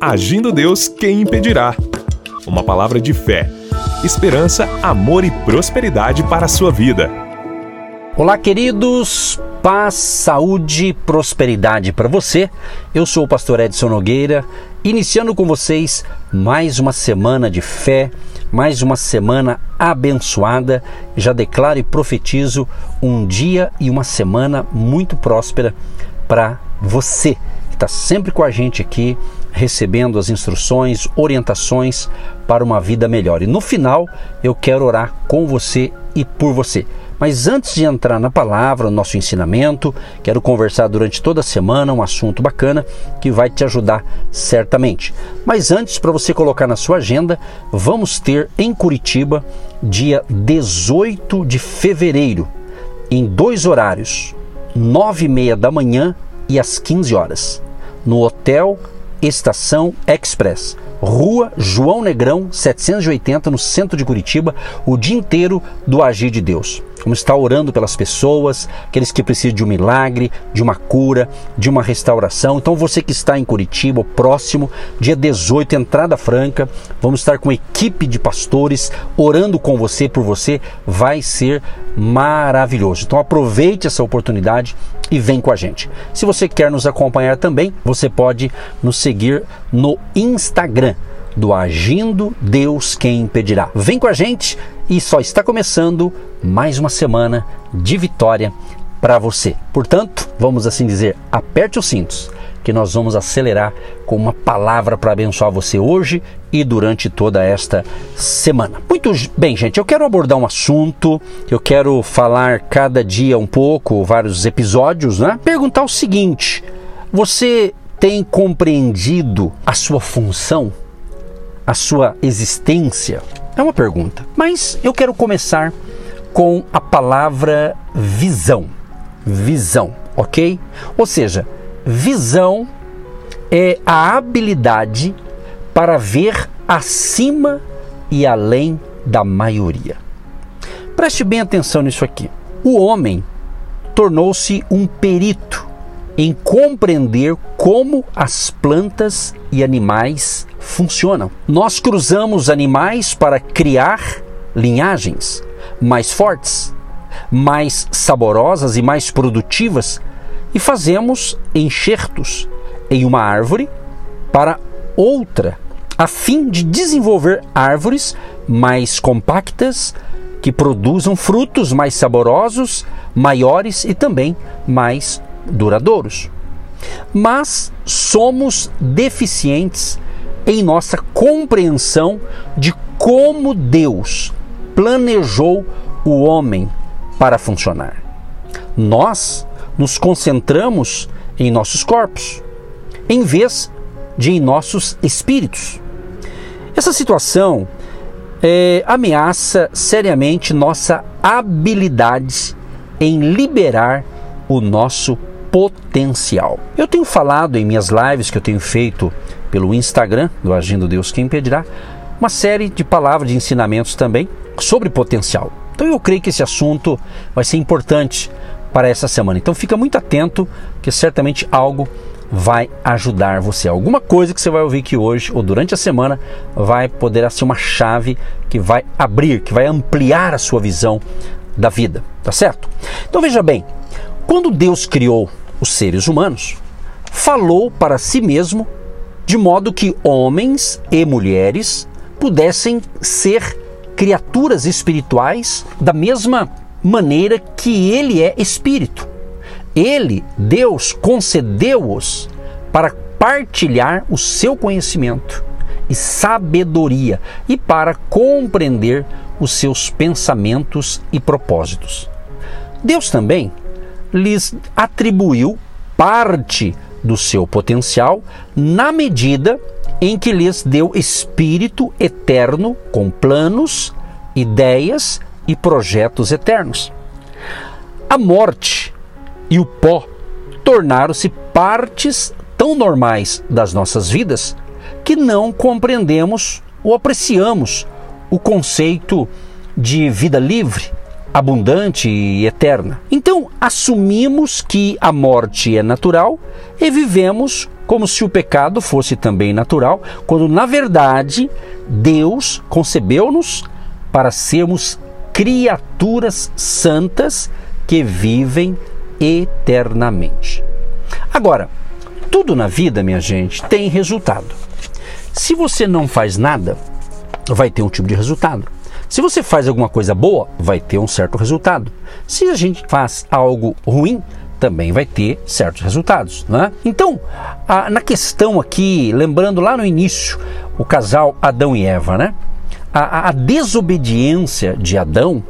Agindo Deus, quem impedirá? Uma palavra de fé, esperança, amor e prosperidade para a sua vida. Olá, queridos. Paz, saúde e prosperidade para você. Eu sou o pastor Edson Nogueira, iniciando com vocês mais uma semana de fé, mais uma semana abençoada. Já declaro e profetizo um dia e uma semana muito próspera para você que está sempre com a gente aqui, recebendo as instruções, orientações para uma vida melhor. E no final eu quero orar com você e por você. Mas antes de entrar na palavra, no nosso ensinamento, quero conversar durante toda a semana um assunto bacana que vai te ajudar certamente. Mas antes, para você colocar na sua agenda, vamos ter em Curitiba, dia 18 de fevereiro, em dois horários, 9 e meia da manhã e às 15 horas, no Hotel Estação Express. Rua João Negrão, 780, no centro de Curitiba, o dia inteiro do Agir de Deus. Vamos estar orando pelas pessoas, aqueles que precisam de um milagre, de uma cura, de uma restauração. Então, você que está em Curitiba, próximo, dia 18, entrada franca, vamos estar com equipe de pastores orando com você, por você, vai ser maravilhoso. Então, aproveite essa oportunidade e vem com a gente. Se você quer nos acompanhar também, você pode nos seguir no Instagram do Agindo Deus Quem Impedirá. Vem com a gente e só está começando mais uma semana de vitória para você. Portanto, vamos assim dizer, aperte os cintos, que nós vamos acelerar com uma palavra para abençoar você hoje e durante toda esta semana. Muito bem, gente, eu quero abordar um assunto, eu quero falar cada dia um pouco, vários episódios, né? Perguntar o seguinte: você tem compreendido a sua função? a sua existência? É uma pergunta. Mas eu quero começar com a palavra visão. Visão, ok? Ou seja, visão é a habilidade para ver acima e além da maioria. Preste bem atenção nisso aqui. O homem tornou-se um perito em compreender como as plantas e animais funcionam. Nós cruzamos animais para criar linhagens mais fortes, mais saborosas e mais produtivas e fazemos enxertos em uma árvore para outra, a fim de desenvolver árvores mais compactas que produzam frutos mais saborosos, maiores e também mais duradouros. Mas somos deficientes em nossa compreensão de como Deus planejou o homem para funcionar. Nós nos concentramos em nossos corpos, em vez de em nossos espíritos. Essa situação é, ameaça seriamente nossa habilidade em liberar o nosso potencial. Eu tenho falado em minhas lives que eu tenho feito pelo Instagram do Agindo Deus Quem Impedirá, uma série de palavras de ensinamentos também sobre potencial. Então eu creio que esse assunto vai ser importante para essa semana. Então fica muito atento que certamente algo vai ajudar você. Alguma coisa que você vai ouvir aqui hoje ou durante a semana vai poder ser uma chave que vai abrir, que vai ampliar a sua visão da vida, tá certo? Então veja bem, quando Deus criou os seres humanos, falou para si mesmo de modo que homens e mulheres pudessem ser criaturas espirituais da mesma maneira que ele é espírito. Ele, Deus, concedeu-os para partilhar o seu conhecimento e sabedoria e para compreender os seus pensamentos e propósitos. Deus também lhes atribuiu parte do seu potencial na medida em que lhes deu espírito eterno com planos, ideias e projetos eternos. A morte e o pó tornaram-se partes tão normais das nossas vidas que não compreendemos ou apreciamos o conceito de vida livre, abundante e eterna. Então, assumimos que a morte é natural e vivemos como se o pecado fosse também natural, quando na verdade Deus concebeu-nos para sermos criaturas santas que vivem eternamente. Agora, tudo na vida, minha gente, tem resultado. Se você não faz nada, vai ter um tipo de resultado. Se você faz alguma coisa boa, vai ter um certo resultado. Se a gente faz algo ruim, também vai ter certos resultados. Né? Então, a, na questão aqui, lembrando lá no início, o casal Adão e Eva, né? a, a desobediência de Adão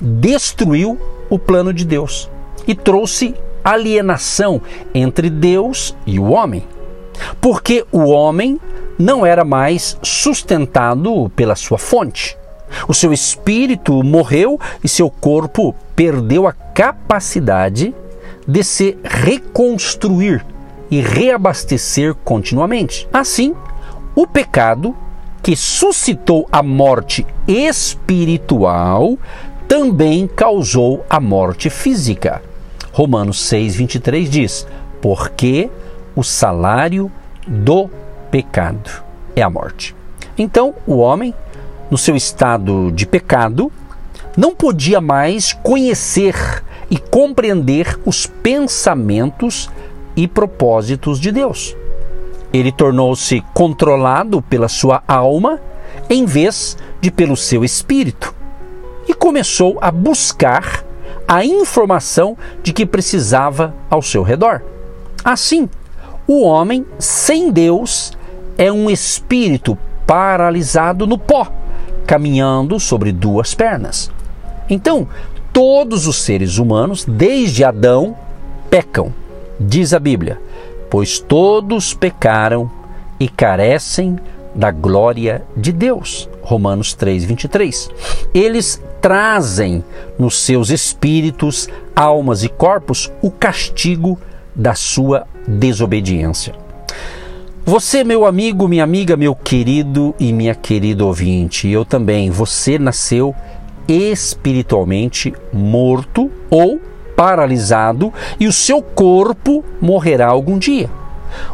destruiu o plano de Deus e trouxe alienação entre Deus e o homem. Porque o homem não era mais sustentado pela sua fonte. O seu espírito morreu e seu corpo perdeu a capacidade de se reconstruir e reabastecer continuamente. Assim, o pecado que suscitou a morte espiritual também causou a morte física. Romanos 6:23 diz: "Porque o salário do pecado é a morte". Então, o homem, no seu estado de pecado, não podia mais conhecer e compreender os pensamentos e propósitos de Deus. Ele tornou-se controlado pela sua alma em vez de pelo seu espírito e começou a buscar a informação de que precisava ao seu redor. Assim, o homem sem Deus é um espírito paralisado no pó, caminhando sobre duas pernas. Então, todos os seres humanos, desde Adão, pecam, diz a Bíblia, pois todos pecaram e carecem da glória de Deus. Romanos 3, 23. Eles trazem nos seus espíritos, almas e corpos o castigo da sua desobediência. Você, meu amigo, minha amiga, meu querido e minha querida ouvinte, eu também, você nasceu espiritualmente morto ou paralisado e o seu corpo morrerá algum dia.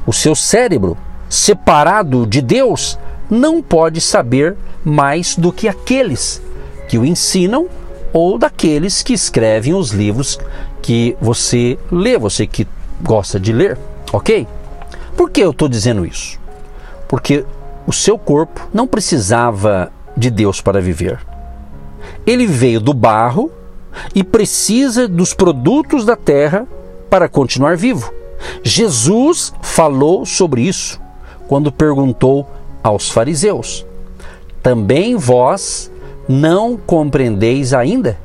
O seu cérebro, separado de Deus, não pode saber mais do que aqueles que o ensinam ou daqueles que escrevem os livros que você lê, você que gosta de ler, ok? Por que eu estou dizendo isso? Porque o seu corpo não precisava de Deus para viver. Ele veio do barro e precisa dos produtos da terra para continuar vivo. Jesus falou sobre isso quando perguntou aos fariseus: Também vós não compreendeis ainda?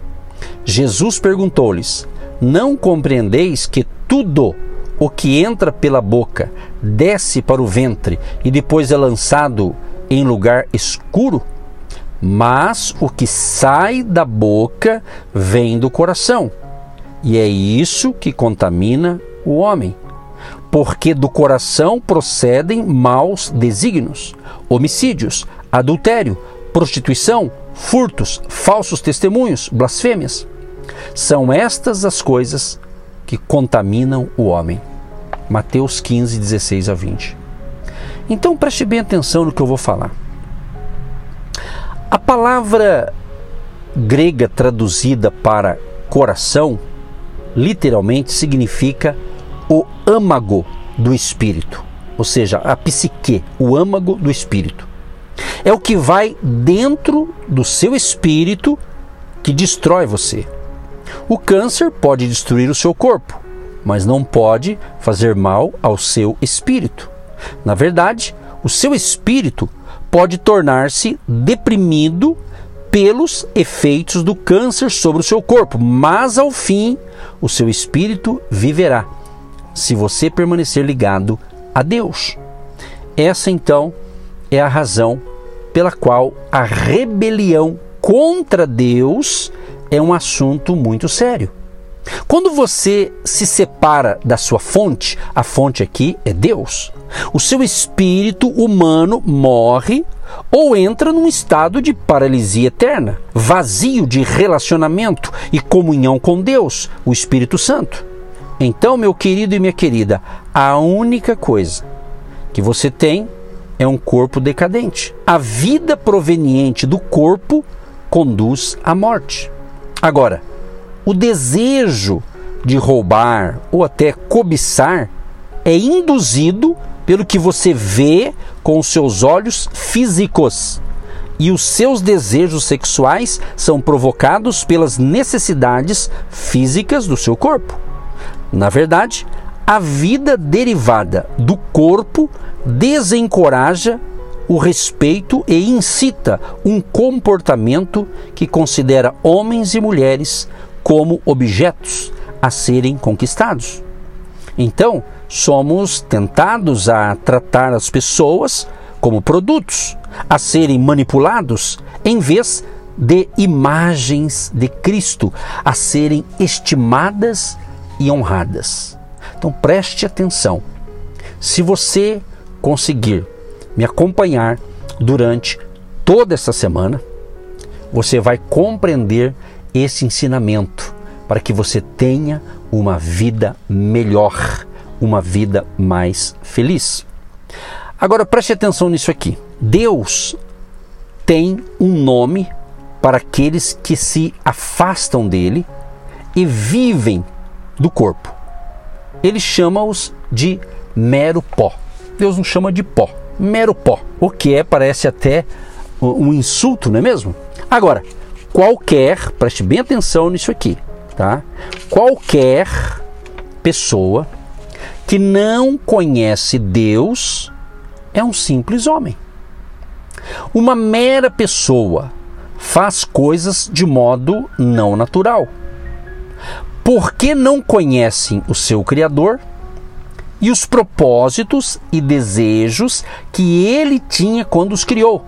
Jesus perguntou-lhes: Não compreendeis que tudo o que entra pela boca desce para o ventre e depois é lançado em lugar escuro? Mas o que sai da boca vem do coração, e é isso que contamina o homem. Porque do coração procedem maus desígnios, homicídios, adultério, prostituição, furtos, falsos testemunhos, blasfêmias. São estas as coisas que contaminam o homem. Mateus 15, 16 a 20. Então preste bem atenção no que eu vou falar. A palavra grega traduzida para coração literalmente significa o âmago do espírito, ou seja, a psique, o âmago do espírito. É o que vai dentro do seu espírito que destrói você. O câncer pode destruir o seu corpo, mas não pode fazer mal ao seu espírito. Na verdade, o seu espírito pode tornar-se deprimido pelos efeitos do câncer sobre o seu corpo, mas ao fim o seu espírito viverá, se você permanecer ligado a Deus. Essa então é a razão pela qual a rebelião contra Deus é um assunto muito sério. Quando você se separa da sua fonte, a fonte aqui é Deus, o seu espírito humano morre ou entra num estado de paralisia eterna, vazio de relacionamento e comunhão com Deus, o Espírito Santo. Então, meu querido e minha querida, a única coisa que você tem é um corpo decadente. A vida proveniente do corpo conduz à morte. Agora, o desejo de roubar ou até cobiçar é induzido pelo que você vê com os seus olhos físicos. E os seus desejos sexuais são provocados pelas necessidades físicas do seu corpo. Na verdade, a vida derivada do corpo desencoraja o respeito e incita um comportamento que considera homens e mulheres como objetos a serem conquistados. Então, somos tentados a tratar as pessoas como produtos, a serem manipulados em vez de imagens de Cristo, a serem estimadas e honradas. Então preste atenção. Se você conseguir me acompanhar durante toda essa semana, você vai compreender esse ensinamento para que você tenha uma vida melhor, uma vida mais feliz. Agora preste atenção nisso aqui. Deus tem um nome para aqueles que se afastam dele e vivem do corpo. Ele chama-os de mero pó. Deus não chama de pó, mero pó. O que é, parece até um insulto, não é mesmo? Agora, qualquer, preste bem atenção nisso aqui, tá? Qualquer pessoa que não conhece Deus é um simples homem. Uma mera pessoa faz coisas de modo não natural. Porque não conhecem o seu Criador e os propósitos e desejos que ele tinha quando os criou.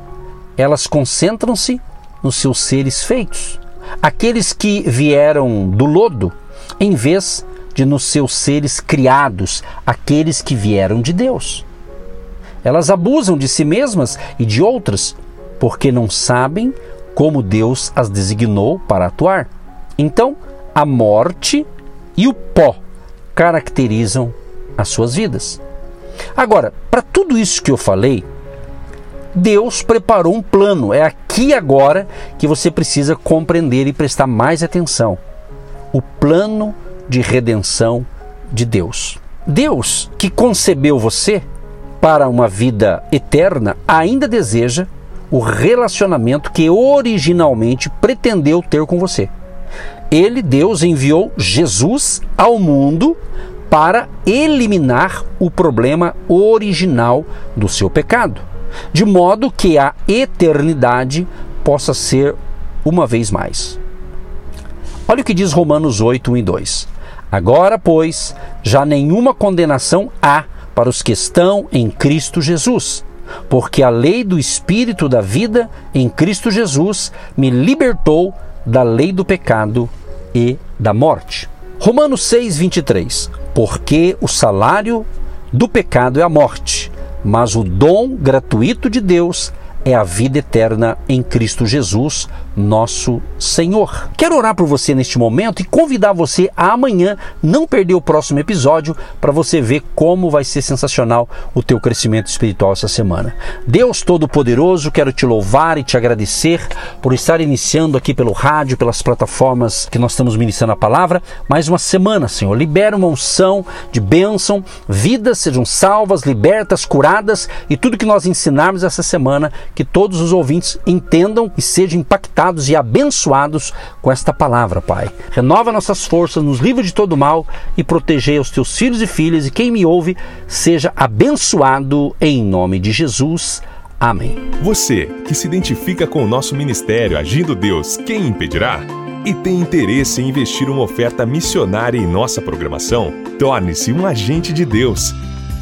Elas concentram-se nos seus seres feitos, aqueles que vieram do lodo, em vez de nos seus seres criados, aqueles que vieram de Deus. Elas abusam de si mesmas e de outras, porque não sabem como Deus as designou para atuar. Então, a morte e o pó caracterizam as suas vidas. Agora, para tudo isso que eu falei, Deus preparou um plano. É aqui agora que você precisa compreender e prestar mais atenção. O plano de redenção de Deus. Deus, que concebeu você para uma vida eterna, ainda deseja o relacionamento que originalmente pretendeu ter com você. Ele, Deus, enviou Jesus ao mundo para eliminar o problema original do seu pecado, de modo que a eternidade possa ser uma vez mais. Olha o que diz Romanos 8, 1 e 2. Agora, pois, já nenhuma condenação há para os que estão em Cristo Jesus, porque a lei do Espírito da vida em Cristo Jesus me libertou da lei do pecado e da morte. Romanos 6, 23. Porque o salário do pecado é a morte, mas o dom gratuito de Deus é a vida eterna em Cristo Jesus, nosso Senhor. Quero orar por você neste momento e convidar você a amanhã não perder o próximo episódio para você ver como vai ser sensacional o teu crescimento espiritual essa semana. Deus Todo-Poderoso, quero te louvar e te agradecer por estar iniciando aqui pelo rádio, pelas plataformas que nós estamos ministrando a palavra, mais uma semana, Senhor. Libera uma unção de bênção, vidas sejam salvas, libertas, curadas e tudo que nós ensinarmos essa semana, que todos os ouvintes entendam e sejam impactados e abençoados com esta palavra, Pai. Renova nossas forças, nos livra de todo mal e proteger os teus filhos e filhas e quem me ouve seja abençoado em nome de Jesus. Amém. Você que se identifica com o nosso ministério Agindo Deus, quem impedirá? E tem interesse em investir uma oferta missionária em nossa programação? Torne-se um agente de Deus